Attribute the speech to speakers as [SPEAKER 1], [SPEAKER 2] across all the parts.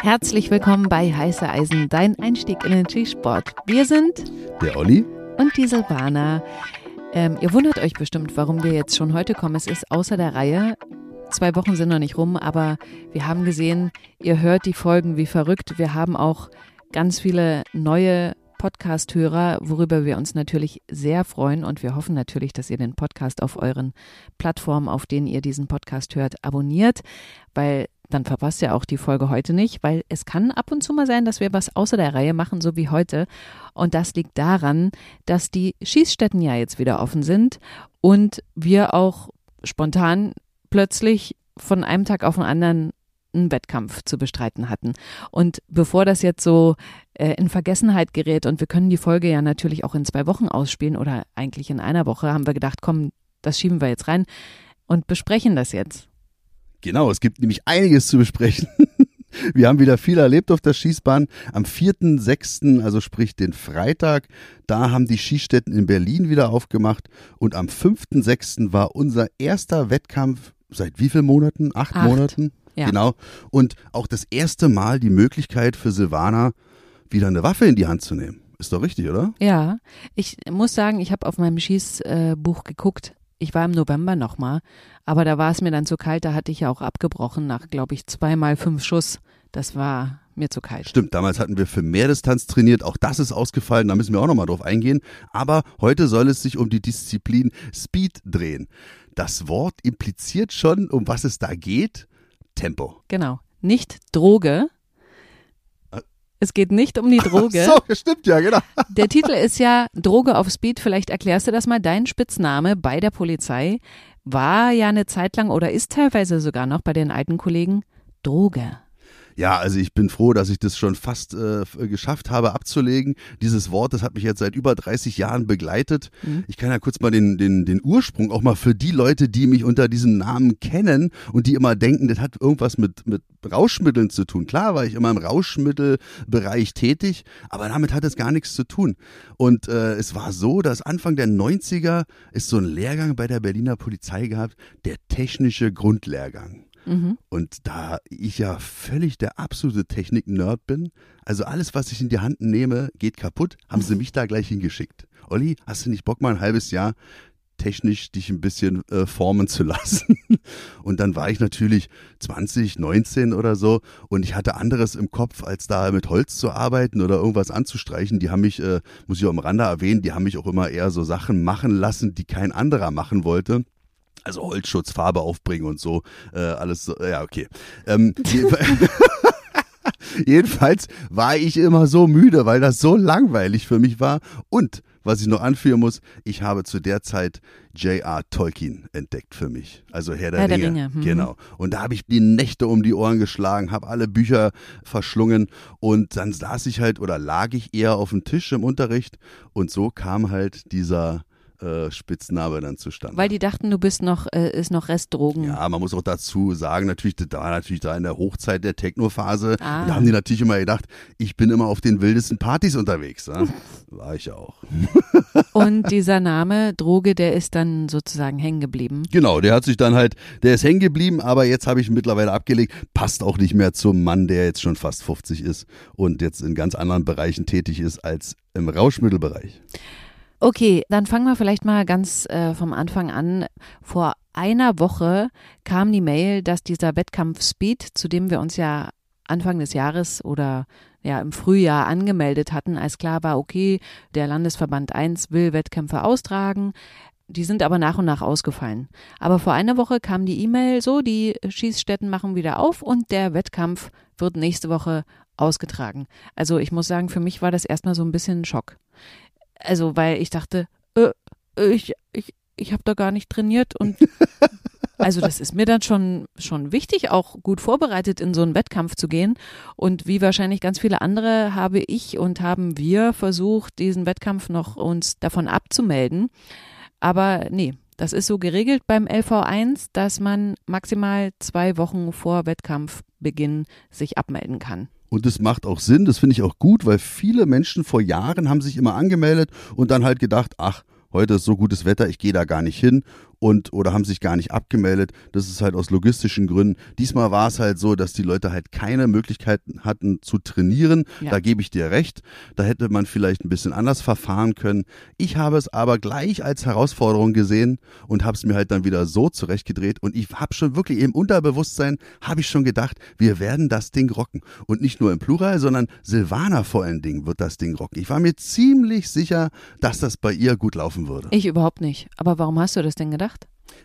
[SPEAKER 1] Herzlich willkommen bei Heiße Eisen, dein Einstieg in den Skisport. Wir sind
[SPEAKER 2] der Olli
[SPEAKER 1] und die Silvana. Ähm, ihr wundert euch bestimmt, warum wir jetzt schon heute kommen. Es ist außer der Reihe. Zwei Wochen sind noch nicht rum, aber wir haben gesehen, ihr hört die Folgen wie verrückt. Wir haben auch ganz viele neue Podcast-Hörer, worüber wir uns natürlich sehr freuen und wir hoffen natürlich, dass ihr den Podcast auf euren Plattformen, auf denen ihr diesen Podcast hört, abonniert, weil dann verpasst ihr auch die Folge heute nicht, weil es kann ab und zu mal sein, dass wir was außer der Reihe machen, so wie heute. Und das liegt daran, dass die Schießstätten ja jetzt wieder offen sind und wir auch spontan plötzlich von einem Tag auf den anderen einen Wettkampf zu bestreiten hatten. Und bevor das jetzt so äh, in Vergessenheit gerät und wir können die Folge ja natürlich auch in zwei Wochen ausspielen oder eigentlich in einer Woche, haben wir gedacht, komm, das schieben wir jetzt rein und besprechen das jetzt.
[SPEAKER 2] Genau, es gibt nämlich einiges zu besprechen. Wir haben wieder viel erlebt auf der Schießbahn. Am 4.6., also sprich den Freitag, da haben die Skistätten in Berlin wieder aufgemacht. Und am 5.6. war unser erster Wettkampf seit wie vielen Monaten? Acht, Acht. Monaten? Ja. Genau. Und auch das erste Mal die Möglichkeit für Silvana, wieder eine Waffe in die Hand zu nehmen. Ist doch richtig, oder?
[SPEAKER 1] Ja. Ich muss sagen, ich habe auf meinem Schießbuch geguckt. Ich war im November nochmal, aber da war es mir dann zu kalt, da hatte ich ja auch abgebrochen nach, glaube ich, zweimal fünf Schuss. Das war mir zu kalt.
[SPEAKER 2] Stimmt, damals hatten wir für Mehrdistanz trainiert, auch das ist ausgefallen, da müssen wir auch nochmal drauf eingehen. Aber heute soll es sich um die Disziplin Speed drehen. Das Wort impliziert schon, um was es da geht. Tempo.
[SPEAKER 1] Genau. Nicht Droge. Es geht nicht um die Droge.
[SPEAKER 2] Ach so, stimmt ja, genau.
[SPEAKER 1] Der Titel ist ja Droge auf Speed. Vielleicht erklärst du das mal. Dein Spitzname bei der Polizei war ja eine Zeit lang oder ist teilweise sogar noch bei den alten Kollegen Droge.
[SPEAKER 2] Ja, also ich bin froh, dass ich das schon fast äh, geschafft habe abzulegen. Dieses Wort, das hat mich jetzt seit über 30 Jahren begleitet. Mhm. Ich kann ja kurz mal den, den, den Ursprung auch mal für die Leute, die mich unter diesem Namen kennen und die immer denken, das hat irgendwas mit, mit Rauschmitteln zu tun. Klar war ich immer im Rauschmittelbereich tätig, aber damit hat es gar nichts zu tun. Und äh, es war so, dass Anfang der 90er ist so ein Lehrgang bei der Berliner Polizei gehabt, der technische Grundlehrgang. Mhm. Und da ich ja völlig der absolute Technik-Nerd bin, also alles, was ich in die Hand nehme, geht kaputt, haben sie mich da gleich hingeschickt. Olli, hast du nicht Bock, mal ein halbes Jahr technisch dich ein bisschen äh, formen zu lassen. Und dann war ich natürlich 20, 19 oder so und ich hatte anderes im Kopf, als da mit Holz zu arbeiten oder irgendwas anzustreichen. Die haben mich, äh, muss ich auch am Rande erwähnen, die haben mich auch immer eher so Sachen machen lassen, die kein anderer machen wollte. Also Holzschutz, Farbe aufbringen und so, äh, alles so, ja, okay. Ähm, Jedenfalls war ich immer so müde, weil das so langweilig für mich war. Und was ich noch anführen muss, ich habe zu der Zeit J.R. Tolkien entdeckt für mich. Also Herr der Herr Ringe. Der Ringe. Mhm. Genau. Und da habe ich die Nächte um die Ohren geschlagen, habe alle Bücher verschlungen und dann saß ich halt oder lag ich eher auf dem Tisch im Unterricht und so kam halt dieser äh, Spitzname dann zustande.
[SPEAKER 1] Weil die dachten, du bist noch, äh, ist noch Restdrogen.
[SPEAKER 2] Ja, man muss auch dazu sagen, natürlich, da war natürlich da in der Hochzeit der Techno-Phase, ah. da haben die natürlich immer gedacht, ich bin immer auf den wildesten Partys unterwegs. Ja? War ich auch.
[SPEAKER 1] Und dieser Name, Droge, der ist dann sozusagen hängen geblieben.
[SPEAKER 2] Genau, der hat sich dann halt, der ist hängen geblieben, aber jetzt habe ich ihn mittlerweile abgelegt. Passt auch nicht mehr zum Mann, der jetzt schon fast 50 ist und jetzt in ganz anderen Bereichen tätig ist als im Rauschmittelbereich.
[SPEAKER 1] Okay, dann fangen wir vielleicht mal ganz äh, vom Anfang an. Vor einer Woche kam die Mail, dass dieser Wettkampf Speed, zu dem wir uns ja Anfang des Jahres oder ja im Frühjahr angemeldet hatten, als klar war, okay, der Landesverband 1 will Wettkämpfe austragen. Die sind aber nach und nach ausgefallen. Aber vor einer Woche kam die E-Mail so, die Schießstätten machen wieder auf und der Wettkampf wird nächste Woche ausgetragen. Also ich muss sagen, für mich war das erstmal so ein bisschen ein Schock. Also, weil ich dachte, äh, ich, ich, ich habe da gar nicht trainiert und also das ist mir dann schon, schon wichtig, auch gut vorbereitet in so einen Wettkampf zu gehen. Und wie wahrscheinlich ganz viele andere habe ich und haben wir versucht, diesen Wettkampf noch uns davon abzumelden. Aber nee, das ist so geregelt beim LV1, dass man maximal zwei Wochen vor Wettkampfbeginn sich abmelden kann.
[SPEAKER 2] Und das macht auch Sinn, das finde ich auch gut, weil viele Menschen vor Jahren haben sich immer angemeldet und dann halt gedacht, ach, heute ist so gutes Wetter, ich gehe da gar nicht hin. Und oder haben sich gar nicht abgemeldet. Das ist halt aus logistischen Gründen. Diesmal war es halt so, dass die Leute halt keine Möglichkeiten hatten zu trainieren. Ja. Da gebe ich dir recht. Da hätte man vielleicht ein bisschen anders verfahren können. Ich habe es aber gleich als Herausforderung gesehen und habe es mir halt dann wieder so zurechtgedreht und ich habe schon wirklich im Unterbewusstsein habe ich schon gedacht, wir werden das Ding rocken und nicht nur im Plural, sondern Silvana vor allen Dingen wird das Ding rocken. Ich war mir ziemlich sicher, dass das bei ihr gut laufen würde.
[SPEAKER 1] Ich überhaupt nicht. Aber warum hast du das denn gedacht?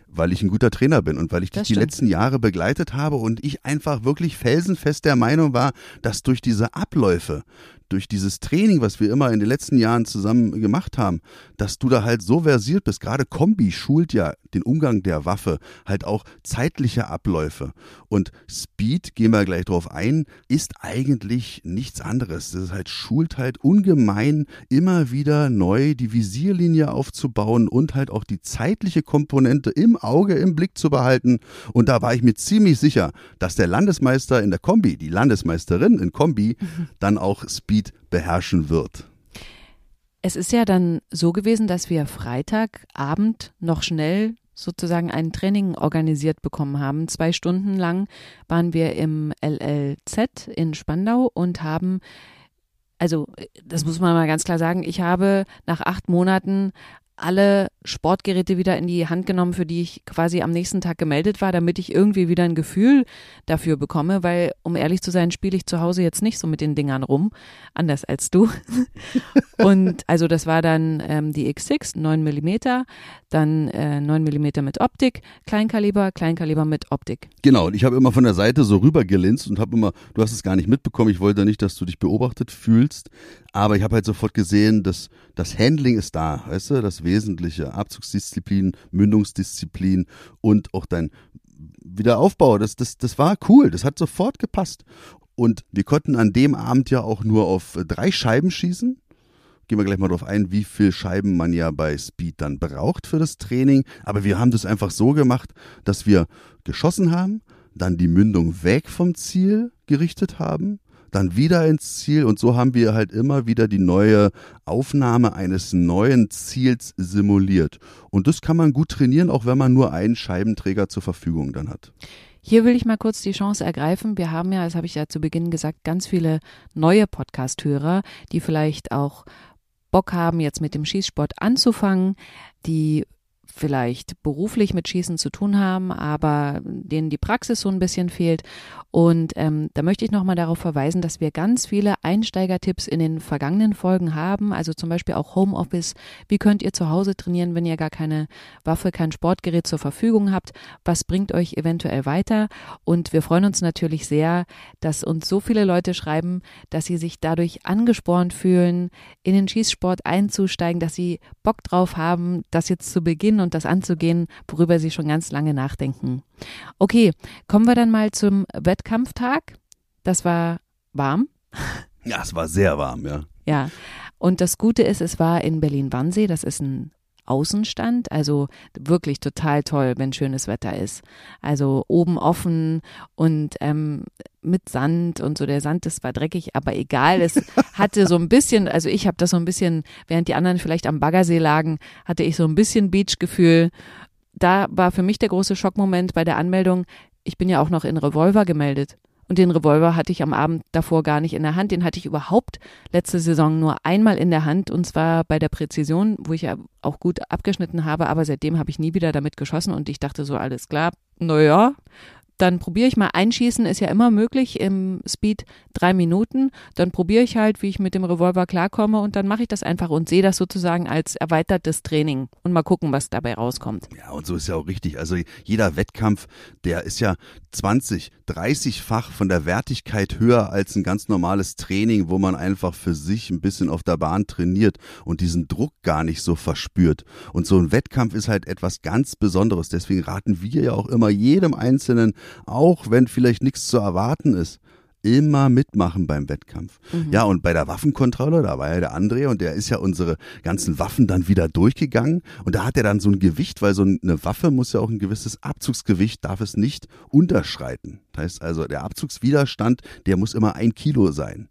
[SPEAKER 2] Weil ich ein guter Trainer bin und weil ich dich die letzten Jahre begleitet habe und ich einfach wirklich felsenfest der Meinung war, dass durch diese Abläufe, durch dieses Training, was wir immer in den letzten Jahren zusammen gemacht haben, dass du da halt so versiert bist. Gerade Kombi schult ja den Umgang der Waffe, halt auch zeitliche Abläufe. Und Speed, gehen wir gleich drauf ein, ist eigentlich nichts anderes. Das ist halt, schult halt ungemein immer wieder neu die Visierlinie aufzubauen und halt auch die zeitliche Komponente im Auge im Blick zu behalten. Und da war ich mir ziemlich sicher, dass der Landesmeister in der Kombi, die Landesmeisterin in Kombi, mhm. dann auch Speed beherrschen wird.
[SPEAKER 1] Es ist ja dann so gewesen, dass wir Freitagabend noch schnell sozusagen ein Training organisiert bekommen haben. Zwei Stunden lang waren wir im LLZ in Spandau und haben also das muss man mal ganz klar sagen, ich habe nach acht Monaten alle Sportgeräte wieder in die Hand genommen, für die ich quasi am nächsten Tag gemeldet war, damit ich irgendwie wieder ein Gefühl dafür bekomme, weil, um ehrlich zu sein, spiele ich zu Hause jetzt nicht so mit den Dingern rum, anders als du. und also das war dann ähm, die X6, 9 Millimeter, dann äh, 9 Millimeter mit Optik, Kleinkaliber, Kleinkaliber mit Optik.
[SPEAKER 2] Genau, und ich habe immer von der Seite so rübergelinst und habe immer, du hast es gar nicht mitbekommen, ich wollte nicht, dass du dich beobachtet fühlst, aber ich habe halt sofort gesehen, dass das Handling ist da, weißt du, das Wesentliche, Abzugsdisziplin, Mündungsdisziplin und auch dein Wiederaufbau, das, das, das war cool, das hat sofort gepasst. Und wir konnten an dem Abend ja auch nur auf drei Scheiben schießen. Gehen wir gleich mal drauf ein, wie viel Scheiben man ja bei Speed dann braucht für das Training. Aber wir haben das einfach so gemacht, dass wir geschossen haben, dann die Mündung weg vom Ziel gerichtet haben, dann wieder ins Ziel und so haben wir halt immer wieder die neue Aufnahme eines neuen Ziels simuliert. Und das kann man gut trainieren, auch wenn man nur einen Scheibenträger zur Verfügung dann hat.
[SPEAKER 1] Hier will ich mal kurz die Chance ergreifen. Wir haben ja, das habe ich ja zu Beginn gesagt, ganz viele neue Podcast-Hörer, die vielleicht auch Bock haben, jetzt mit dem Schießsport anzufangen, die vielleicht beruflich mit Schießen zu tun haben, aber denen die Praxis so ein bisschen fehlt. Und ähm, da möchte ich nochmal darauf verweisen, dass wir ganz viele Einsteigertipps in den vergangenen Folgen haben. Also zum Beispiel auch Homeoffice. Wie könnt ihr zu Hause trainieren, wenn ihr gar keine Waffe, kein Sportgerät zur Verfügung habt? Was bringt euch eventuell weiter? Und wir freuen uns natürlich sehr, dass uns so viele Leute schreiben, dass sie sich dadurch angespornt fühlen, in den Schießsport einzusteigen, dass sie Bock drauf haben, das jetzt zu beginnen und das anzugehen, worüber sie schon ganz lange nachdenken. Okay, kommen wir dann mal zum Wettkampftag. Das war warm.
[SPEAKER 2] Ja, es war sehr warm, ja.
[SPEAKER 1] Ja, und das Gute ist, es war in Berlin-Wannsee, das ist ein Außenstand. Also wirklich total toll, wenn schönes Wetter ist. Also oben offen und ähm, mit Sand und so. Der Sand, das war dreckig, aber egal. Es hatte so ein bisschen, also ich habe das so ein bisschen, während die anderen vielleicht am Baggersee lagen, hatte ich so ein bisschen Beachgefühl. Da war für mich der große Schockmoment bei der Anmeldung. Ich bin ja auch noch in Revolver gemeldet. Und den Revolver hatte ich am Abend davor gar nicht in der Hand. Den hatte ich überhaupt letzte Saison nur einmal in der Hand und zwar bei der Präzision, wo ich ja auch gut abgeschnitten habe. Aber seitdem habe ich nie wieder damit geschossen und ich dachte so, alles klar, naja, dann probiere ich mal einschießen, ist ja immer möglich im Speed drei Minuten. Dann probiere ich halt, wie ich mit dem Revolver klarkomme und dann mache ich das einfach und sehe das sozusagen als erweitertes Training und mal gucken, was dabei rauskommt.
[SPEAKER 2] Ja, und so ist ja auch richtig. Also jeder Wettkampf, der ist ja 20, 30-fach von der Wertigkeit höher als ein ganz normales Training, wo man einfach für sich ein bisschen auf der Bahn trainiert und diesen Druck gar nicht so verspürt. Und so ein Wettkampf ist halt etwas ganz Besonderes. Deswegen raten wir ja auch immer jedem Einzelnen, auch wenn vielleicht nichts zu erwarten ist, immer mitmachen beim Wettkampf. Mhm. Ja, und bei der Waffenkontrolle, da war ja der André und der ist ja unsere ganzen Waffen dann wieder durchgegangen und da hat er dann so ein Gewicht, weil so eine Waffe muss ja auch ein gewisses Abzugsgewicht, darf es nicht unterschreiten. Das heißt also, der Abzugswiderstand, der muss immer ein Kilo sein.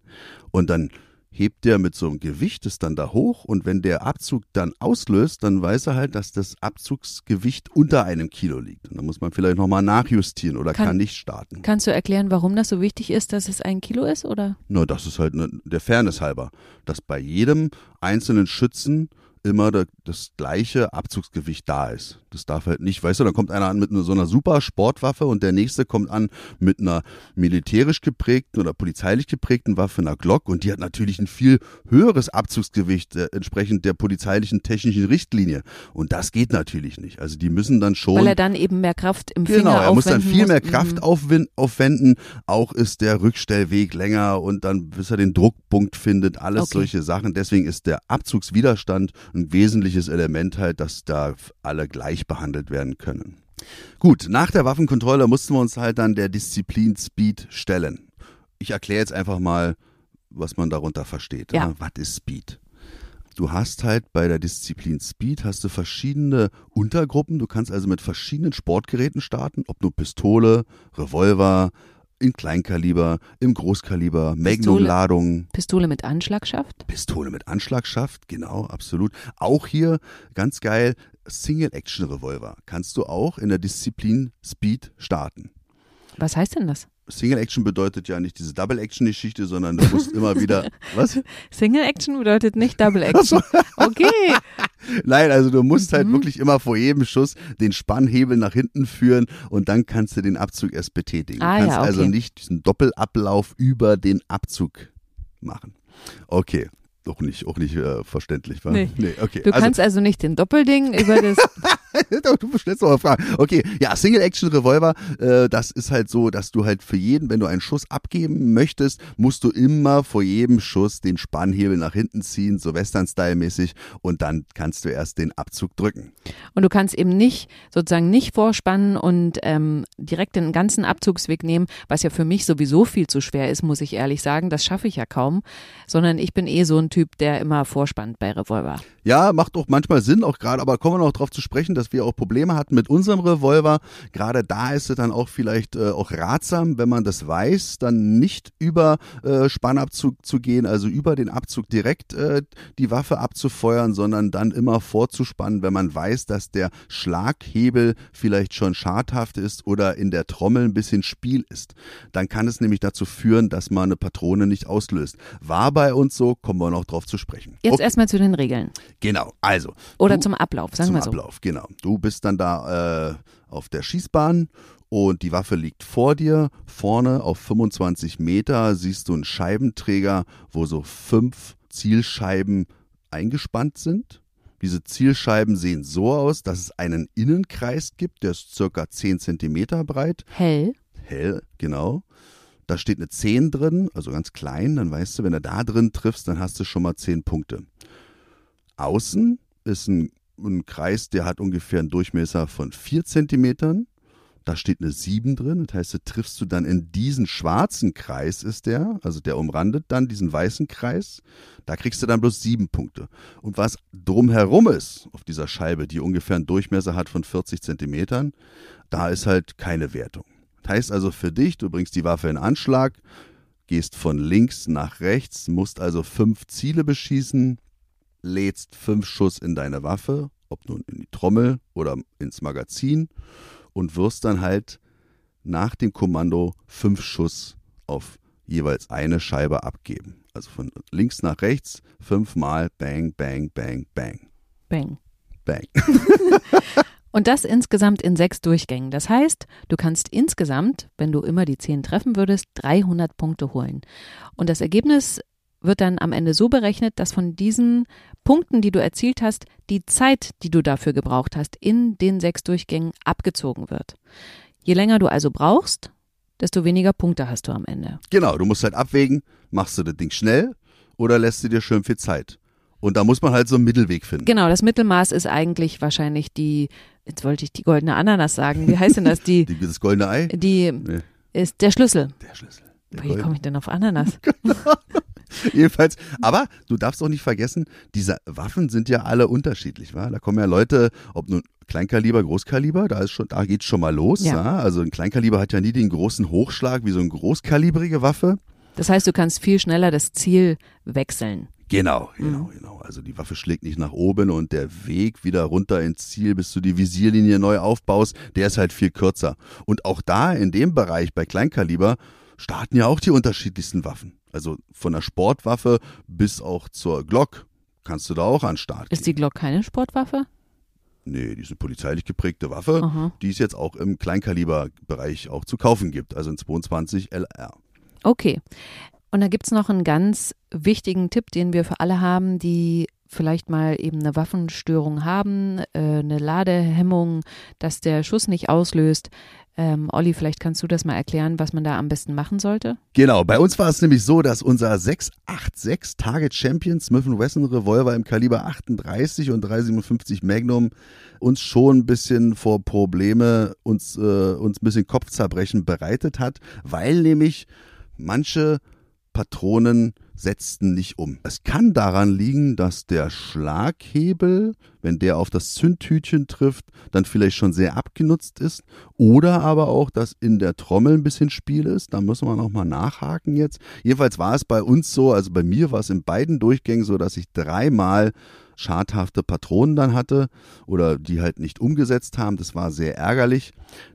[SPEAKER 2] Und dann hebt der mit so einem Gewicht es dann da hoch und wenn der Abzug dann auslöst, dann weiß er halt, dass das Abzugsgewicht unter einem Kilo liegt. Und dann muss man vielleicht nochmal nachjustieren oder kann, kann, nicht starten.
[SPEAKER 1] Kannst du erklären, warum das so wichtig ist, dass es ein Kilo ist, oder?
[SPEAKER 2] Na, das ist halt ne, der Fairness halber, dass bei jedem einzelnen Schützen immer das gleiche Abzugsgewicht da ist. Das darf halt nicht, weißt du, dann kommt einer an mit so einer super Sportwaffe und der nächste kommt an mit einer militärisch geprägten oder polizeilich geprägten Waffe, einer Glock und die hat natürlich ein viel höheres Abzugsgewicht äh, entsprechend der polizeilichen technischen Richtlinie und das geht natürlich nicht. Also die müssen dann schon
[SPEAKER 1] weil er dann eben mehr Kraft im Finger
[SPEAKER 2] Genau, er muss dann viel
[SPEAKER 1] muss.
[SPEAKER 2] mehr Kraft mhm. aufwenden. Auch ist der Rückstellweg länger und dann bis er den Druckpunkt findet, alles okay. solche Sachen. Deswegen ist der Abzugswiderstand ein wesentliches Element halt, dass da alle gleich behandelt werden können. Gut, nach der Waffenkontrolle mussten wir uns halt dann der Disziplin Speed stellen. Ich erkläre jetzt einfach mal, was man darunter versteht.
[SPEAKER 1] Ja.
[SPEAKER 2] Was ist Speed? Du hast halt bei der Disziplin Speed hast du verschiedene Untergruppen. Du kannst also mit verschiedenen Sportgeräten starten, ob nur Pistole, Revolver, in Kleinkaliber, im Großkaliber, Magnum-Ladung.
[SPEAKER 1] Pistole mit Anschlagschaft?
[SPEAKER 2] Pistole mit Anschlagschaft, genau, absolut. Auch hier ganz geil, Single-Action-Revolver kannst du auch in der Disziplin Speed starten.
[SPEAKER 1] Was heißt denn das?
[SPEAKER 2] Single Action bedeutet ja nicht diese Double Action Geschichte, sondern du musst immer wieder was?
[SPEAKER 1] Single Action bedeutet nicht Double Action. Okay.
[SPEAKER 2] Nein, also du musst halt mhm. wirklich immer vor jedem Schuss den Spannhebel nach hinten führen und dann kannst du den Abzug erst betätigen.
[SPEAKER 1] Ah,
[SPEAKER 2] du kannst
[SPEAKER 1] ja, okay.
[SPEAKER 2] also nicht diesen Doppelablauf über den Abzug machen. Okay. Auch nicht, auch nicht äh, verständlich, war?
[SPEAKER 1] Nee.
[SPEAKER 2] nee okay.
[SPEAKER 1] Du also, kannst also nicht den Doppelding über das
[SPEAKER 2] du stellst doch mal Fragen. Okay, ja, Single-Action-Revolver, äh, das ist halt so, dass du halt für jeden, wenn du einen Schuss abgeben möchtest, musst du immer vor jedem Schuss den Spannhebel nach hinten ziehen, so Western-Style-mäßig, und dann kannst du erst den Abzug drücken.
[SPEAKER 1] Und du kannst eben nicht, sozusagen nicht vorspannen und ähm, direkt den ganzen Abzugsweg nehmen, was ja für mich sowieso viel zu schwer ist, muss ich ehrlich sagen. Das schaffe ich ja kaum, sondern ich bin eh so ein Typ, der immer vorspannt bei Revolver.
[SPEAKER 2] Ja, macht auch manchmal Sinn, auch gerade, aber kommen wir noch darauf zu sprechen, dass wir auch Probleme hatten mit unserem Revolver. Gerade da ist es dann auch vielleicht äh, auch ratsam, wenn man das weiß, dann nicht über äh, Spannabzug zu gehen, also über den Abzug direkt äh, die Waffe abzufeuern, sondern dann immer vorzuspannen, wenn man weiß, dass der Schlaghebel vielleicht schon schadhaft ist oder in der Trommel ein bisschen Spiel ist. Dann kann es nämlich dazu führen, dass man eine Patrone nicht auslöst. War bei uns so, kommen wir noch drauf zu sprechen.
[SPEAKER 1] Jetzt okay. erstmal zu den Regeln.
[SPEAKER 2] Genau, also.
[SPEAKER 1] Oder du, zum Ablauf, sagen
[SPEAKER 2] wir
[SPEAKER 1] so.
[SPEAKER 2] Zum Ablauf, genau. Du bist dann da äh, auf der Schießbahn und die Waffe liegt vor dir. Vorne auf 25 Meter siehst du einen Scheibenträger, wo so fünf Zielscheiben eingespannt sind. Diese Zielscheiben sehen so aus, dass es einen Innenkreis gibt, der ist circa 10 Zentimeter breit.
[SPEAKER 1] Hell.
[SPEAKER 2] Hell, genau. Da steht eine 10 drin, also ganz klein. Dann weißt du, wenn du da drin triffst, dann hast du schon mal 10 Punkte. Außen ist ein, ein Kreis, der hat ungefähr einen Durchmesser von 4 Zentimetern. Da steht eine 7 drin. Das heißt, da triffst du dann in diesen schwarzen Kreis ist der, also der umrandet dann diesen weißen Kreis. Da kriegst du dann bloß sieben Punkte. Und was drumherum ist auf dieser Scheibe, die ungefähr einen Durchmesser hat von 40 Zentimetern, da ist halt keine Wertung. Das heißt also für dich, du bringst die Waffe in Anschlag, gehst von links nach rechts, musst also fünf Ziele beschießen, lädst fünf Schuss in deine Waffe, ob nun in die Trommel oder ins Magazin und wirst dann halt nach dem Kommando fünf Schuss auf jeweils eine Scheibe abgeben. Also von links nach rechts fünfmal Bang, Bang, Bang, Bang.
[SPEAKER 1] Bang.
[SPEAKER 2] Bang.
[SPEAKER 1] Und das insgesamt in sechs Durchgängen. Das heißt, du kannst insgesamt, wenn du immer die zehn treffen würdest, 300 Punkte holen. Und das Ergebnis wird dann am Ende so berechnet, dass von diesen Punkten, die du erzielt hast, die Zeit, die du dafür gebraucht hast, in den sechs Durchgängen abgezogen wird. Je länger du also brauchst, desto weniger Punkte hast du am Ende.
[SPEAKER 2] Genau, du musst halt abwägen, machst du das Ding schnell oder lässt du dir schön viel Zeit? Und da muss man halt so einen Mittelweg finden.
[SPEAKER 1] Genau, das Mittelmaß ist eigentlich wahrscheinlich die, jetzt wollte ich die goldene Ananas sagen, wie heißt denn das? Die,
[SPEAKER 2] die das goldene Ei?
[SPEAKER 1] Die nee. ist der Schlüssel.
[SPEAKER 2] Der Schlüssel.
[SPEAKER 1] Wie komme ich denn auf Ananas?
[SPEAKER 2] Jedenfalls, aber du darfst auch nicht vergessen, diese Waffen sind ja alle unterschiedlich, wa? Da kommen ja Leute, ob nun Kleinkaliber, Großkaliber, da ist schon, da geht's schon mal los.
[SPEAKER 1] Ja.
[SPEAKER 2] ja. Also ein Kleinkaliber hat ja nie den großen Hochschlag wie so eine großkalibrige Waffe.
[SPEAKER 1] Das heißt, du kannst viel schneller das Ziel wechseln.
[SPEAKER 2] Genau, genau,
[SPEAKER 1] Mhm.
[SPEAKER 2] genau. Also die Waffe schlägt nicht nach oben und der Weg wieder runter ins Ziel, bis du die Visierlinie neu aufbaust, der ist halt viel kürzer. Und auch da in dem Bereich bei Kleinkaliber starten ja auch die unterschiedlichsten Waffen. Also von der Sportwaffe bis auch zur Glock kannst du da auch an den Start
[SPEAKER 1] Ist die
[SPEAKER 2] gehen.
[SPEAKER 1] Glock keine Sportwaffe?
[SPEAKER 2] Nee, die ist eine polizeilich geprägte Waffe,
[SPEAKER 1] Aha.
[SPEAKER 2] die es jetzt auch im Kleinkaliberbereich auch zu kaufen gibt, also in 22 LR.
[SPEAKER 1] Okay. Und da gibt's noch einen ganz wichtigen Tipp, den wir für alle haben, die vielleicht mal eben eine Waffenstörung haben, äh, eine Ladehemmung, dass der Schuss nicht auslöst. Ähm, Olli, vielleicht kannst du das mal erklären, was man da am besten machen sollte?
[SPEAKER 2] Genau, bei uns war es nämlich so, dass unser 686 Target Champion Smith Wesson Revolver im Kaliber 38 und 357 Magnum uns schon ein bisschen vor Probleme, uns, äh, uns ein bisschen Kopfzerbrechen bereitet hat, weil nämlich manche Patronen setzten nicht um. Es kann daran liegen, dass der Schlaghebel, wenn der auf das Zündtütchen trifft, dann vielleicht schon sehr abgenutzt ist. Oder aber auch, dass in der Trommel ein bisschen Spiel ist. Da müssen wir nochmal nachhaken jetzt. Jedenfalls war es bei uns so, also bei mir war es in beiden Durchgängen so, dass ich dreimal schadhafte Patronen dann hatte oder die halt nicht umgesetzt haben. Das war sehr ärgerlich.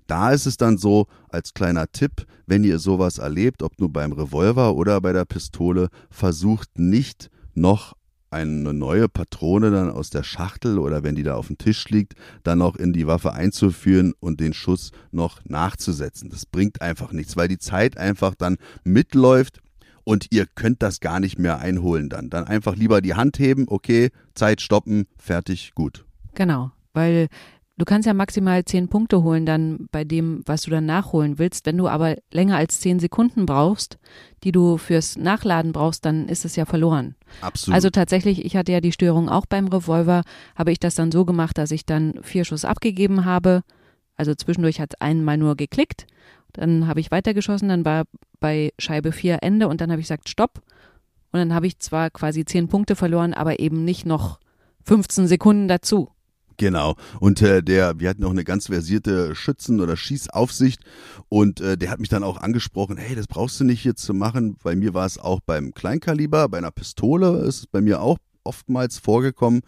[SPEAKER 2] Da ist es dann so, als kleiner Tipp, wenn ihr sowas erlebt, ob nur beim Revolver oder bei der Pistole, versucht nicht noch eine neue Patrone dann aus der Schachtel oder wenn die da auf dem Tisch liegt, dann noch in die Waffe einzuführen und den Schuss noch nachzusetzen. Das bringt einfach nichts, weil die Zeit einfach dann mitläuft und ihr könnt das gar nicht mehr einholen dann. Dann einfach lieber die Hand heben, okay, Zeit stoppen, fertig, gut.
[SPEAKER 1] Genau, weil du kannst ja maximal zehn Punkte holen dann bei dem, was du dann nachholen willst. Wenn du aber länger als zehn Sekunden brauchst, die du fürs Nachladen brauchst, dann ist es ja verloren.
[SPEAKER 2] Absolut.
[SPEAKER 1] Also tatsächlich, ich hatte ja die Störung auch beim Revolver, habe ich das dann so gemacht, dass ich dann vier Schuss abgegeben habe. Also zwischendurch hat es einmal nur geklickt. Dann habe ich weitergeschossen, dann war bei Scheibe 4 Ende und dann habe ich gesagt Stopp. Und dann habe ich zwar quasi zehn Punkte verloren, aber eben nicht noch 15 Sekunden dazu.
[SPEAKER 2] Genau. Und äh, der, wir hatten auch eine ganz versierte Schützen- oder Schießaufsicht und äh, der hat mich dann auch angesprochen, hey, das brauchst du nicht jetzt zu machen. Bei mir war es auch beim Kleinkaliber, bei einer Pistole ist es bei mir auch oftmals vorgekommen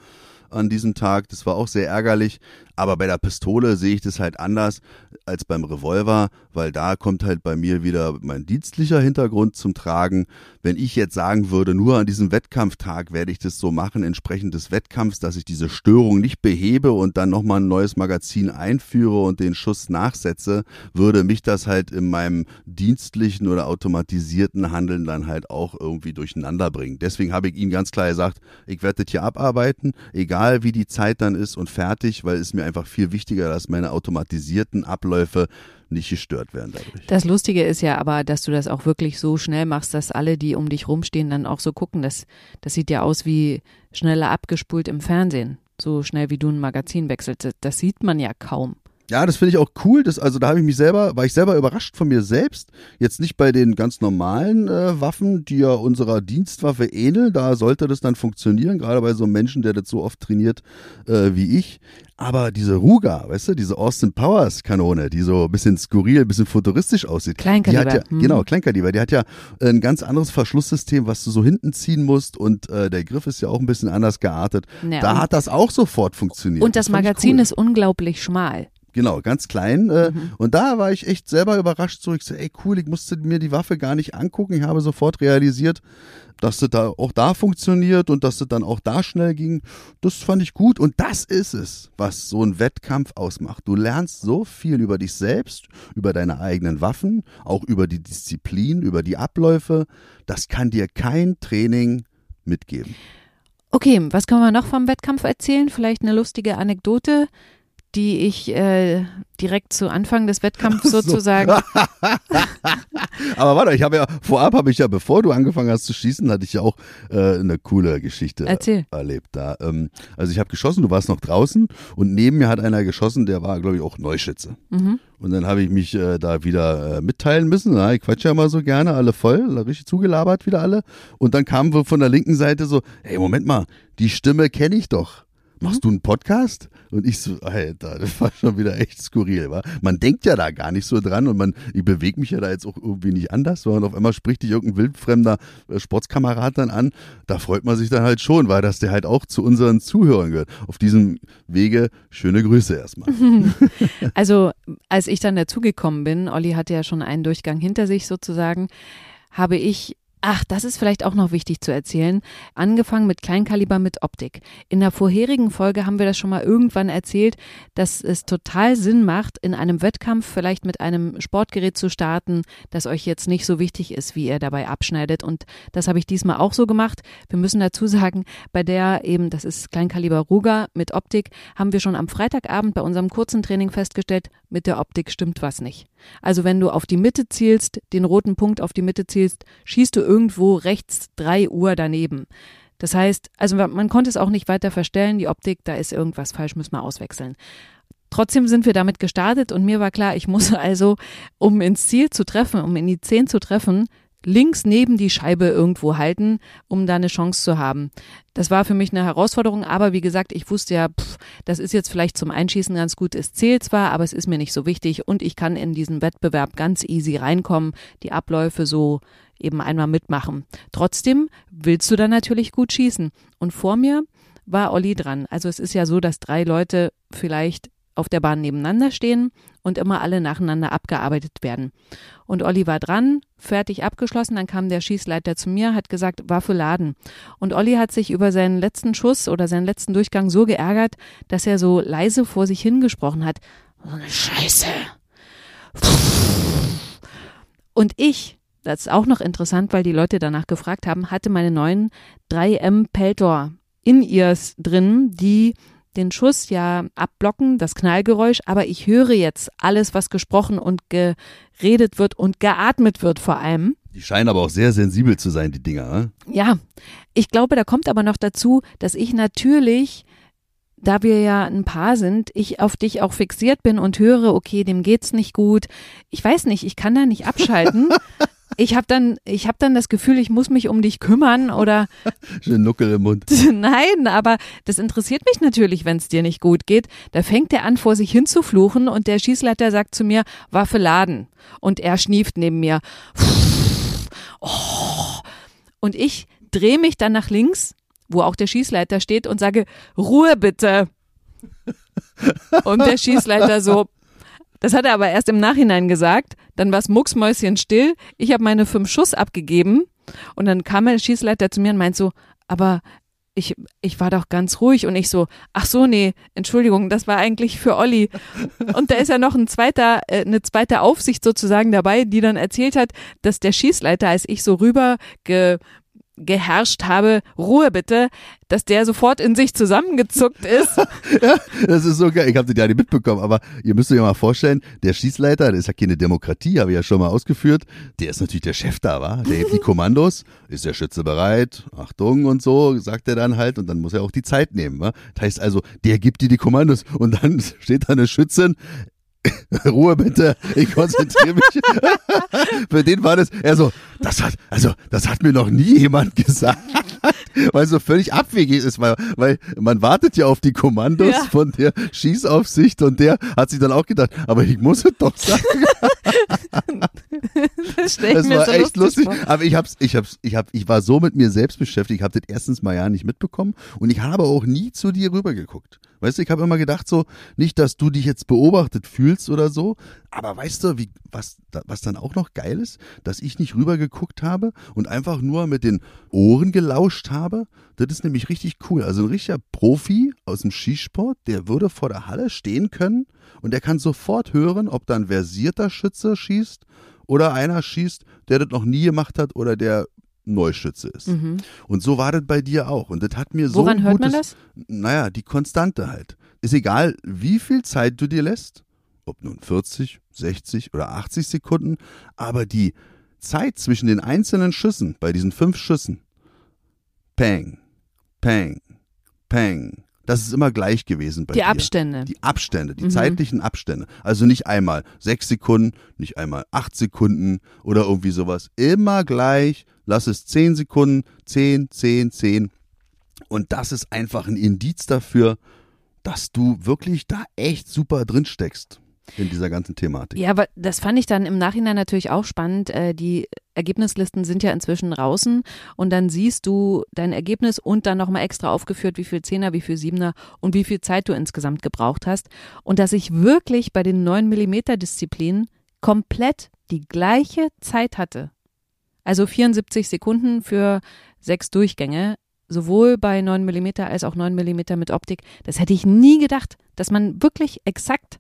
[SPEAKER 2] an diesem Tag. Das war auch sehr ärgerlich. Aber bei der Pistole sehe ich das halt anders als beim Revolver, weil da kommt halt bei mir wieder mein dienstlicher Hintergrund zum Tragen. Wenn ich jetzt sagen würde, nur an diesem Wettkampftag werde ich das so machen, entsprechend des Wettkampfs, dass ich diese Störung nicht behebe und dann nochmal ein neues Magazin einführe und den Schuss nachsetze, würde mich das halt in meinem dienstlichen oder automatisierten Handeln dann halt auch irgendwie durcheinander bringen. Deswegen habe ich ihm ganz klar gesagt, ich werde das hier abarbeiten, egal wie die Zeit dann ist und fertig, weil es mir einfach viel wichtiger, dass meine automatisierten Abläufe nicht gestört werden dadurch.
[SPEAKER 1] Das Lustige ist ja aber, dass du das auch wirklich so schnell machst, dass alle, die um dich rumstehen, dann auch so gucken. Das, das sieht ja aus wie schneller abgespult im Fernsehen. So schnell wie du ein Magazin wechselst. Das sieht man ja kaum.
[SPEAKER 2] Ja, das finde ich auch cool. Das, also da habe ich mich selber, war ich selber überrascht von mir selbst. Jetzt nicht bei den ganz normalen äh, Waffen, die ja unserer Dienstwaffe ähneln. Da sollte das dann funktionieren, gerade bei so einem Menschen, der das so oft trainiert äh, wie ich. Aber diese Ruger, weißt du, diese Austin Powers Kanone, die so ein bisschen skurril, ein bisschen futuristisch aussieht.
[SPEAKER 1] Kleinkaliber,
[SPEAKER 2] Die hat ja,
[SPEAKER 1] hm.
[SPEAKER 2] Genau, Kleinkaliber. Die hat ja ein ganz anderes Verschlusssystem, was du so hinten ziehen musst und äh, der Griff ist ja auch ein bisschen anders geartet.
[SPEAKER 1] Ja,
[SPEAKER 2] da hat das auch sofort funktioniert.
[SPEAKER 1] Und das,
[SPEAKER 2] ich
[SPEAKER 1] Magazin
[SPEAKER 2] cool.
[SPEAKER 1] ist unglaublich schmal.
[SPEAKER 2] Genau, ganz klein. Äh,
[SPEAKER 1] Mhm.
[SPEAKER 2] Und da war ich echt selber überrascht. So, ich so, ey cool, ich musste mir die Waffe gar nicht angucken. Ich habe sofort realisiert, dass das da auch da funktioniert und dass das dann auch da schnell ging. Das fand ich gut. Und das ist es, was so ein Wettkampf ausmacht. Du lernst so viel über dich selbst, über deine eigenen Waffen, auch über die Disziplin, über die Abläufe. Das kann dir kein Training mitgeben.
[SPEAKER 1] Okay, was können wir noch vom Wettkampf erzählen? Vielleicht eine lustige Anekdote, die ich äh, direkt zu Anfang des Wettkampfs
[SPEAKER 2] So.
[SPEAKER 1] sozusagen.
[SPEAKER 2] Aber warte, ich habe ja vorab habe ich ja, bevor du angefangen hast zu schießen, hatte ich ja auch äh, eine coole Geschichte
[SPEAKER 1] Erzähl.
[SPEAKER 2] erlebt. Da, ähm, also ich habe geschossen, du warst noch draußen und neben mir hat einer geschossen, der war, glaube ich, auch Neuschütze.
[SPEAKER 1] Mhm.
[SPEAKER 2] Und dann habe ich mich äh, da wieder äh, mitteilen müssen. Na, ich quatsche ja mal so gerne, alle voll, richtig zugelabert wieder alle. Und dann kamen wir von der linken Seite so, hey, Moment mal, die Stimme kenne ich doch. Machst du einen Podcast? Und ich so, Alter, das war schon wieder echt skurril, wa? Man denkt ja da gar nicht so dran und man, ich bewege mich ja da jetzt auch irgendwie nicht anders, sondern auf einmal spricht dich irgendein wildfremder äh, Sportskamerad dann an. Da freut man sich dann halt schon, weil dass der halt auch zu unseren Zuhörern gehört. Auf diesem Wege schöne Grüße erstmal.
[SPEAKER 1] Also, als ich dann dazugekommen bin, Olli hatte ja schon einen Durchgang hinter sich sozusagen, habe ich Ach, das ist vielleicht auch noch wichtig zu erzählen. Angefangen mit Kleinkaliber mit Optik. In der vorherigen Folge haben wir das schon mal irgendwann erzählt, dass es total Sinn macht, in einem Wettkampf vielleicht mit einem Sportgerät zu starten, das euch jetzt nicht so wichtig ist, wie ihr dabei abschneidet. Und das habe ich diesmal auch so gemacht. Wir müssen dazu sagen, bei der eben, das ist Kleinkaliber Ruger mit Optik, haben wir schon am Freitagabend bei unserem kurzen Training festgestellt, mit der Optik stimmt was nicht. Also wenn du auf die Mitte zielst, den roten Punkt auf die Mitte zielst, schießt du irgendwo rechts drei Uhr daneben. Das heißt, also man konnte es auch nicht weiter verstellen, die Optik, da ist irgendwas falsch, müssen wir auswechseln. Trotzdem sind wir damit gestartet und mir war klar, ich muss also, um ins Ziel zu treffen, um in die Zehn zu treffen, links neben die Scheibe irgendwo halten, um da eine Chance zu haben. Das war für mich eine Herausforderung, aber wie gesagt, ich wusste ja, pff, das ist jetzt vielleicht zum Einschießen ganz gut. Es zählt zwar, aber es ist mir nicht so wichtig und ich kann in diesen Wettbewerb ganz easy reinkommen, die Abläufe so eben einmal mitmachen. Trotzdem willst du dann natürlich gut schießen. Und vor mir war Olli dran. Also es ist ja so, dass drei Leute vielleicht auf der Bahn nebeneinander stehen und immer alle nacheinander abgearbeitet werden. Und Olli war dran, fertig abgeschlossen, dann kam der Schießleiter zu mir, hat gesagt, Waffe laden. Und Olli hat sich über seinen letzten Schuss oder seinen letzten Durchgang so geärgert, dass er so leise vor sich hingesprochen hat. So eine Scheiße. Und ich, das ist auch noch interessant, weil die Leute danach gefragt haben, hatte meine neuen 3M Peltor In-Ears drin, die den Schuss ja abblocken, das Knallgeräusch, aber ich höre jetzt alles, was gesprochen und geredet wird und geatmet wird vor allem.
[SPEAKER 2] Die scheinen aber auch sehr sensibel zu sein, die Dinger. Ne?
[SPEAKER 1] Ja, ich glaube, da kommt aber noch dazu, dass ich natürlich da wir ja ein Paar sind, ich auf dich auch fixiert bin und höre, okay, dem geht's nicht gut. Ich weiß nicht, ich kann da nicht abschalten. ich habe dann, ich habe dann das Gefühl, ich muss mich um dich kümmern oder.
[SPEAKER 2] Schön Nuckel im Mund.
[SPEAKER 1] Nein, aber das interessiert mich natürlich, wenn es dir nicht gut geht. Da fängt er an, vor sich hin zu fluchen und der Schießleiter sagt zu mir, Waffe laden. Und er schnieft neben mir. Oh. Und ich drehe mich dann nach links, wo auch der Schießleiter steht und sage, Ruhe bitte. Und der Schießleiter so, das hat er aber erst im Nachhinein gesagt. Dann war es mucksmäuschen still. Ich habe meine fünf Schuss abgegeben. Und dann kam der Schießleiter zu mir und meint so, aber ich, ich war doch ganz ruhig und ich so, ach so, nee, Entschuldigung, das war eigentlich für Olli. Und da ist ja noch ein zweiter, äh, eine zweite Aufsicht sozusagen dabei, die dann erzählt hat, dass der Schießleiter, als ich so rüber ge, geherrscht habe, Ruhe bitte, dass der sofort in sich zusammengezuckt ist.
[SPEAKER 2] ja, das ist so geil. Ich habe das ja nicht mitbekommen, aber ihr müsst euch ja mal vorstellen, der Schießleiter, das ist ja keine Demokratie, habe ich ja schon mal ausgeführt, der ist natürlich der Chef da, war. Der gibt die Kommandos, ist der Schütze bereit, Achtung und so, sagt er dann halt und dann muss er auch die Zeit nehmen. Wa? Das heißt also, der gibt dir die Kommandos und dann steht da eine Schützin, Ruhe bitte, ich konzentriere mich. Für den war das, er so, das hat, also, das hat mir noch nie jemand gesagt. Weil so völlig abwegig ist, weil, weil man wartet ja auf die Kommandos ja. von der Schießaufsicht und der hat sich dann auch gedacht, aber ich muss es doch sagen. das, das war so echt lustig. lustig. Aber ich hab's, ich hab's, ich hab, ich war so mit mir selbst beschäftigt, ich habe das erstens mal ja nicht mitbekommen und ich habe auch nie zu dir rübergeguckt. Weißt du, ich habe immer gedacht so, nicht, dass du dich jetzt beobachtet fühlst oder so, aber weißt du, wie, was, was dann auch noch geil ist, dass ich nicht rübergeguckt habe und einfach nur mit den Ohren gelauscht habe? Das ist nämlich richtig cool. Also ein richtiger Profi aus dem Skisport, der würde vor der Halle stehen können und der kann sofort hören, ob da ein versierter Schütze schießt oder einer schießt, der das noch nie gemacht hat oder der Neuschütze ist. Mhm. Und so war das bei dir auch. Und das hat mir
[SPEAKER 1] Woran
[SPEAKER 2] so.
[SPEAKER 1] Woran hört man das?
[SPEAKER 2] Naja, die Konstante halt. Ist egal, wie viel Zeit du dir lässt, ob nun 40, 60 oder 80 Sekunden, aber die Zeit zwischen den einzelnen Schüssen, bei diesen fünf Schüssen, Peng, Peng, Peng, das ist immer gleich gewesen bei
[SPEAKER 1] Die
[SPEAKER 2] dir.
[SPEAKER 1] Abstände.
[SPEAKER 2] Die Abstände, die mhm. zeitlichen Abstände. Also nicht einmal sechs Sekunden, nicht einmal acht Sekunden oder irgendwie sowas. Immer gleich. Lass es zehn Sekunden, zehn, zehn, zehn. Und das ist einfach ein Indiz dafür, dass du wirklich da echt super drin steckst in dieser ganzen Thematik.
[SPEAKER 1] Ja, aber das fand ich dann im Nachhinein natürlich auch spannend. Äh, die Ergebnislisten sind ja inzwischen draußen und dann siehst du dein Ergebnis und dann nochmal extra aufgeführt, wie viel Zehner, wie viel Siebener und wie viel Zeit du insgesamt gebraucht hast. Und dass ich wirklich bei den 9 Millimeter Disziplinen komplett die gleiche Zeit hatte. Also 74 Sekunden für sechs Durchgänge, sowohl bei 9 mm als auch 9 mm mit Optik. Das hätte ich nie gedacht, dass man wirklich exakt,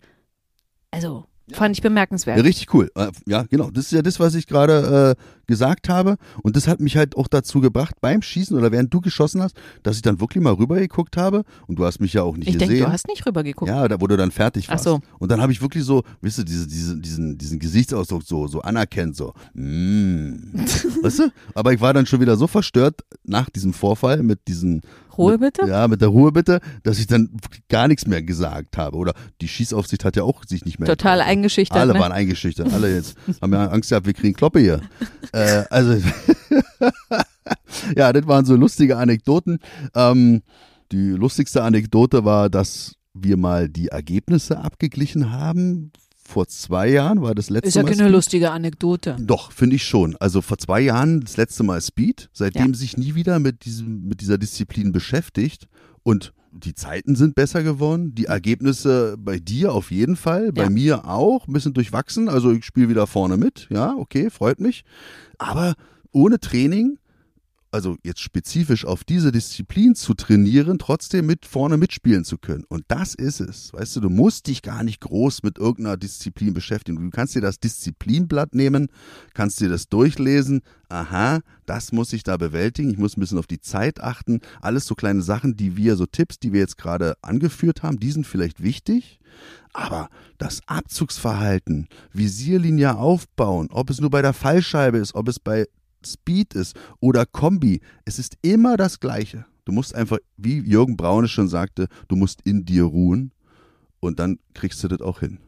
[SPEAKER 1] also Fand ich bemerkenswert.
[SPEAKER 2] Ja, richtig cool. Äh, ja, genau. Das ist ja das, was ich gerade äh, gesagt habe. Und das hat mich halt auch dazu gebracht, beim Schießen oder während du geschossen hast, dass ich dann wirklich mal rübergeguckt habe. Und du hast mich ja auch nicht
[SPEAKER 1] ich
[SPEAKER 2] gesehen. Ich
[SPEAKER 1] denke, du hast nicht rübergeguckt.
[SPEAKER 2] Ja, da, wo du dann fertig warst.
[SPEAKER 1] Ach so.
[SPEAKER 2] Und dann habe ich wirklich so, weißt du, diese, diese, diesen, diesen Gesichtsausdruck so, so anerkennt, so, mm. weißt du? Aber ich war dann schon wieder so verstört nach diesem Vorfall mit diesen
[SPEAKER 1] Ruhe bitte?
[SPEAKER 2] Ja, mit der Ruhe bitte, dass ich dann gar nichts mehr gesagt habe. Oder die Schießaufsicht hat ja auch sich nicht mehr.
[SPEAKER 1] Total getraut. eingeschüchtert.
[SPEAKER 2] Alle
[SPEAKER 1] ne?
[SPEAKER 2] waren eingeschüchtert. Alle jetzt haben ja Angst gehabt, wir kriegen Kloppe hier. äh, also, ja, das waren so lustige Anekdoten. Ähm, die lustigste Anekdote war, dass wir mal die Ergebnisse abgeglichen haben vor zwei Jahren war das letzte Mal.
[SPEAKER 1] Ist ja
[SPEAKER 2] keine
[SPEAKER 1] Speed. lustige Anekdote.
[SPEAKER 2] Doch, finde ich schon. Also vor zwei Jahren das letzte Mal Speed, seitdem ja. sich nie wieder mit, diesem, mit dieser Disziplin beschäftigt. Und die Zeiten sind besser geworden, die Ergebnisse bei dir auf jeden Fall, bei ja. mir auch, ein bisschen durchwachsen. Also ich spiele wieder vorne mit, ja, okay, freut mich. Aber ohne Training also jetzt spezifisch auf diese Disziplin zu trainieren, trotzdem mit vorne mitspielen zu können. Und das ist es. Weißt du, du musst dich gar nicht groß mit irgendeiner Disziplin beschäftigen. Du kannst dir das Disziplinblatt nehmen, kannst dir das durchlesen. Aha, das muss ich da bewältigen. Ich muss ein bisschen auf die Zeit achten. Alles so kleine Sachen, die wir, so Tipps, die wir jetzt gerade angeführt haben, die sind vielleicht wichtig. Aber das Abzugsverhalten, Visierlinie aufbauen, ob es nur bei der Fallscheibe ist, ob es bei Speed ist oder Kombi, es ist immer das Gleiche. Du musst einfach, wie Jürgen Braune schon sagte, du musst in dir ruhen und dann kriegst du das auch hin.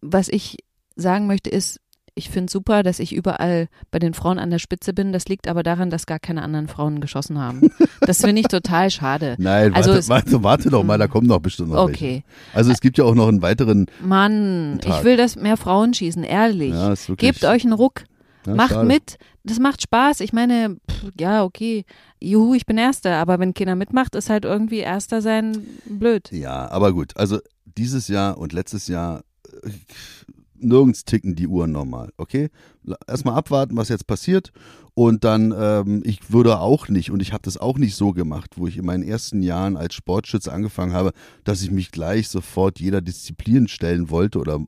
[SPEAKER 1] Was ich sagen möchte ist, ich finde super, dass ich überall bei den Frauen an der Spitze bin. Das liegt aber daran, dass gar keine anderen Frauen geschossen haben. Das finde ich total schade.
[SPEAKER 2] Nein, also warte, warte, warte doch mal, da kommen noch bestimmt noch
[SPEAKER 1] Okay.
[SPEAKER 2] Welche. Also es gibt ja auch noch einen weiteren.
[SPEAKER 1] Mann,
[SPEAKER 2] Tag.
[SPEAKER 1] ich will, dass mehr Frauen schießen, ehrlich.
[SPEAKER 2] Ja,
[SPEAKER 1] Gebt euch einen Ruck.
[SPEAKER 2] Ja,
[SPEAKER 1] macht
[SPEAKER 2] schade.
[SPEAKER 1] mit, das macht Spaß. Ich meine, pff, ja, okay, juhu, ich bin Erster, aber wenn keiner mitmacht, ist halt irgendwie Erster sein blöd.
[SPEAKER 2] Ja, aber gut, also dieses Jahr und letztes Jahr äh, nirgends ticken die Uhren normal, okay? Erstmal abwarten, was jetzt passiert und dann, ähm, ich würde auch nicht und ich habe das auch nicht so gemacht, wo ich in meinen ersten Jahren als Sportschütze angefangen habe, dass ich mich gleich sofort jeder Disziplin stellen wollte oder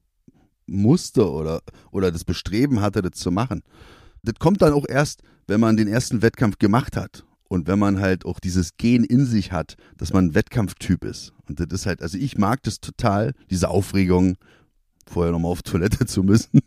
[SPEAKER 2] musste oder, oder das Bestreben hatte, das zu machen. Das kommt dann auch erst, wenn man den ersten Wettkampf gemacht hat. Und wenn man halt auch dieses Gen in sich hat, dass man ein Wettkampftyp ist. Und das ist halt, also ich mag das total, diese Aufregung, vorher nochmal auf Toilette zu müssen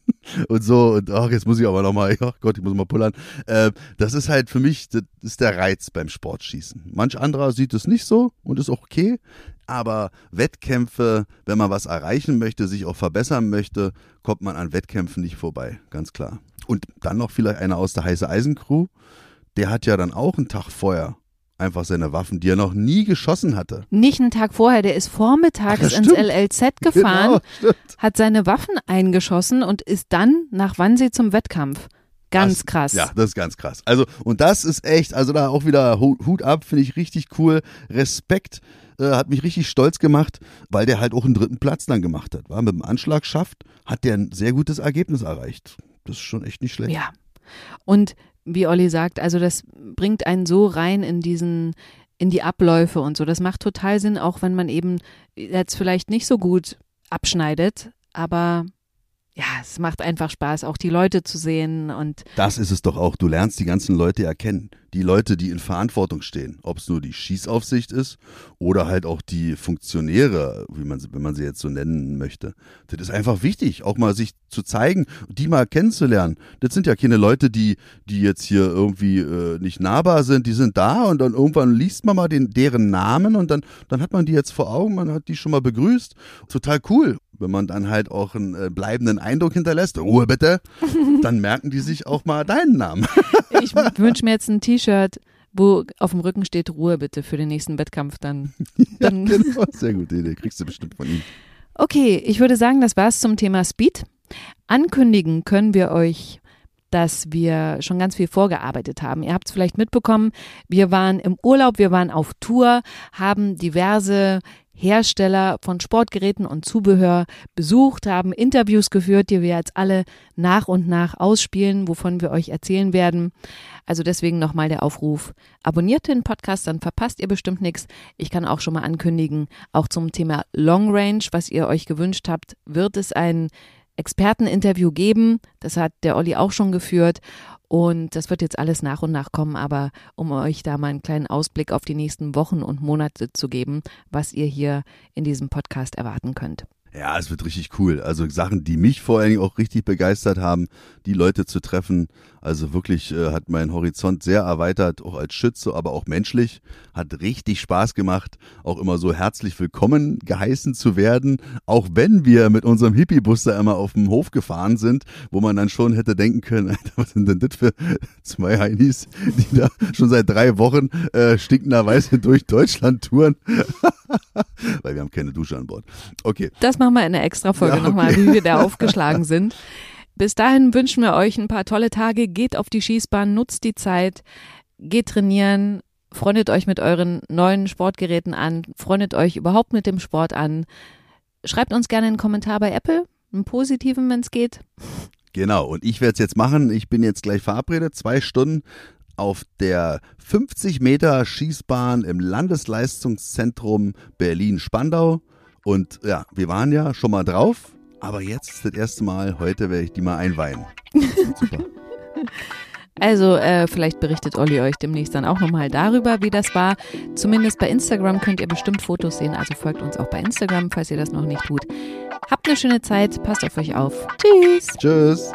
[SPEAKER 2] und so und ach, jetzt muss ich aber nochmal, ach Gott, ich muss mal pullern. Äh, das ist halt für mich, das ist der Reiz beim Sportschießen. Manch anderer sieht es nicht so und ist auch okay, aber Wettkämpfe, wenn man was erreichen möchte, sich auch verbessern möchte, kommt man an Wettkämpfen nicht vorbei, ganz klar. Und dann noch vielleicht einer aus der heiße Eisencrew, der hat ja dann auch einen Tag vorher einfach seine Waffen, die er noch nie geschossen hatte.
[SPEAKER 1] Nicht einen Tag vorher, der ist vormittags
[SPEAKER 2] Ach,
[SPEAKER 1] ins. LLZ gefahren,
[SPEAKER 2] Genau,
[SPEAKER 1] hat seine Waffen eingeschossen und ist dann nach Wannsee zum Wettkampf. Ganz
[SPEAKER 2] Das-
[SPEAKER 1] krass.
[SPEAKER 2] Ja, das ist ganz krass. Also, und das ist echt, also da auch wieder Hu- Hut ab, finde ich richtig cool. Respekt, äh, hat mich richtig stolz gemacht, weil der halt auch einen dritten Platz dann gemacht hat. War mit dem Anschlag schafft, hat der ein sehr gutes Ergebnis erreicht. Das ist schon echt nicht schlecht.
[SPEAKER 1] Ja. Und wie Olli sagt, also das bringt einen so rein in diesen, in die Abläufe und so. Das macht total Sinn, auch wenn man eben jetzt vielleicht nicht so gut abschneidet, aber ja, es macht einfach Spaß, auch die Leute zu sehen und
[SPEAKER 2] Das ist es doch auch. Du lernst die ganzen Leute erkennen. Die Leute, die in Verantwortung stehen. Ob es nur die Schießaufsicht ist oder halt auch die Funktionäre, wie man sie, wenn man sie jetzt so nennen möchte. Das ist einfach wichtig, auch mal sich zu zeigen, die mal kennenzulernen. Das sind ja keine Leute, die, die jetzt hier irgendwie äh, nicht nahbar sind. Die sind da und dann irgendwann liest man mal den, deren Namen und dann, dann hat man die jetzt vor Augen, man hat die schon mal begrüßt. Total cool. Wenn man dann halt auch einen äh, bleibenden Eindruck hinterlässt, Ruhe bitte, dann merken die sich auch mal deinen Namen.
[SPEAKER 1] ich wünsche mir jetzt ein T-Shirt. wo auf dem Rücken steht Ruhe bitte für den nächsten Wettkampf dann. dann
[SPEAKER 2] ja, genau. Sehr gute Idee. Kriegst du bestimmt von ihm.
[SPEAKER 1] Okay, ich würde sagen, das war's zum Thema Speed. Ankündigen können wir euch dass wir schon ganz viel vorgearbeitet haben. Ihr habt es vielleicht mitbekommen, wir waren im Urlaub, wir waren auf Tour, haben diverse Hersteller von Sportgeräten und Zubehör besucht, haben Interviews geführt, die wir jetzt alle nach und nach ausspielen, wovon wir euch erzählen werden. Also deswegen nochmal der Aufruf. Abonniert den Podcast, dann verpasst ihr bestimmt nichts. Ich kann auch schon mal ankündigen, auch zum Thema Long Range, was ihr euch gewünscht habt, wird es ein Experteninterview geben. Das hat der Olli auch schon geführt. Und das wird jetzt alles nach und nach kommen, aber um euch da mal einen kleinen Ausblick auf die nächsten Wochen und Monate zu geben, was ihr hier in diesem Podcast erwarten könnt.
[SPEAKER 2] Ja, es wird richtig cool. Also Sachen, die mich vor allen Dingen auch richtig begeistert haben, die Leute zu treffen. Also wirklich äh, hat mein Horizont sehr erweitert, auch als Schütze, aber auch menschlich. Hat richtig Spaß gemacht, auch immer so herzlich willkommen geheißen zu werden. Auch wenn wir mit unserem Hippie-Bus da immer auf dem Hof gefahren sind, wo man dann schon hätte denken können, Alter, was sind denn das für zwei Heinis, die da schon seit drei Wochen äh, stinkenderweise durch Deutschland touren. Weil wir haben keine Dusche an Bord. Okay.
[SPEAKER 1] Das machen wir in einer extra Folge ja, okay. nochmal, wie wir da aufgeschlagen sind. Bis dahin wünschen wir euch ein paar tolle Tage. Geht auf die Schießbahn, nutzt die Zeit, geht trainieren, freundet euch mit euren neuen Sportgeräten an, freundet euch überhaupt mit dem Sport an. Schreibt uns gerne einen Kommentar bei Apple, einen positiven, wenn es geht.
[SPEAKER 2] Genau, und ich werde es jetzt machen. Ich bin jetzt gleich verabredet, zwei Stunden auf der 50 Meter Schießbahn im Landesleistungszentrum Berlin-Spandau. Und ja, wir waren ja schon mal drauf, aber jetzt das erste Mal, heute werde ich die mal einweihen. Super.
[SPEAKER 1] Also äh, vielleicht berichtet Olli euch demnächst dann auch nochmal darüber, wie das war. Zumindest bei Instagram könnt ihr bestimmt Fotos sehen, also folgt uns auch bei Instagram, falls ihr das noch nicht tut. Habt eine schöne Zeit, passt auf euch auf. Tschüss.
[SPEAKER 2] Tschüss.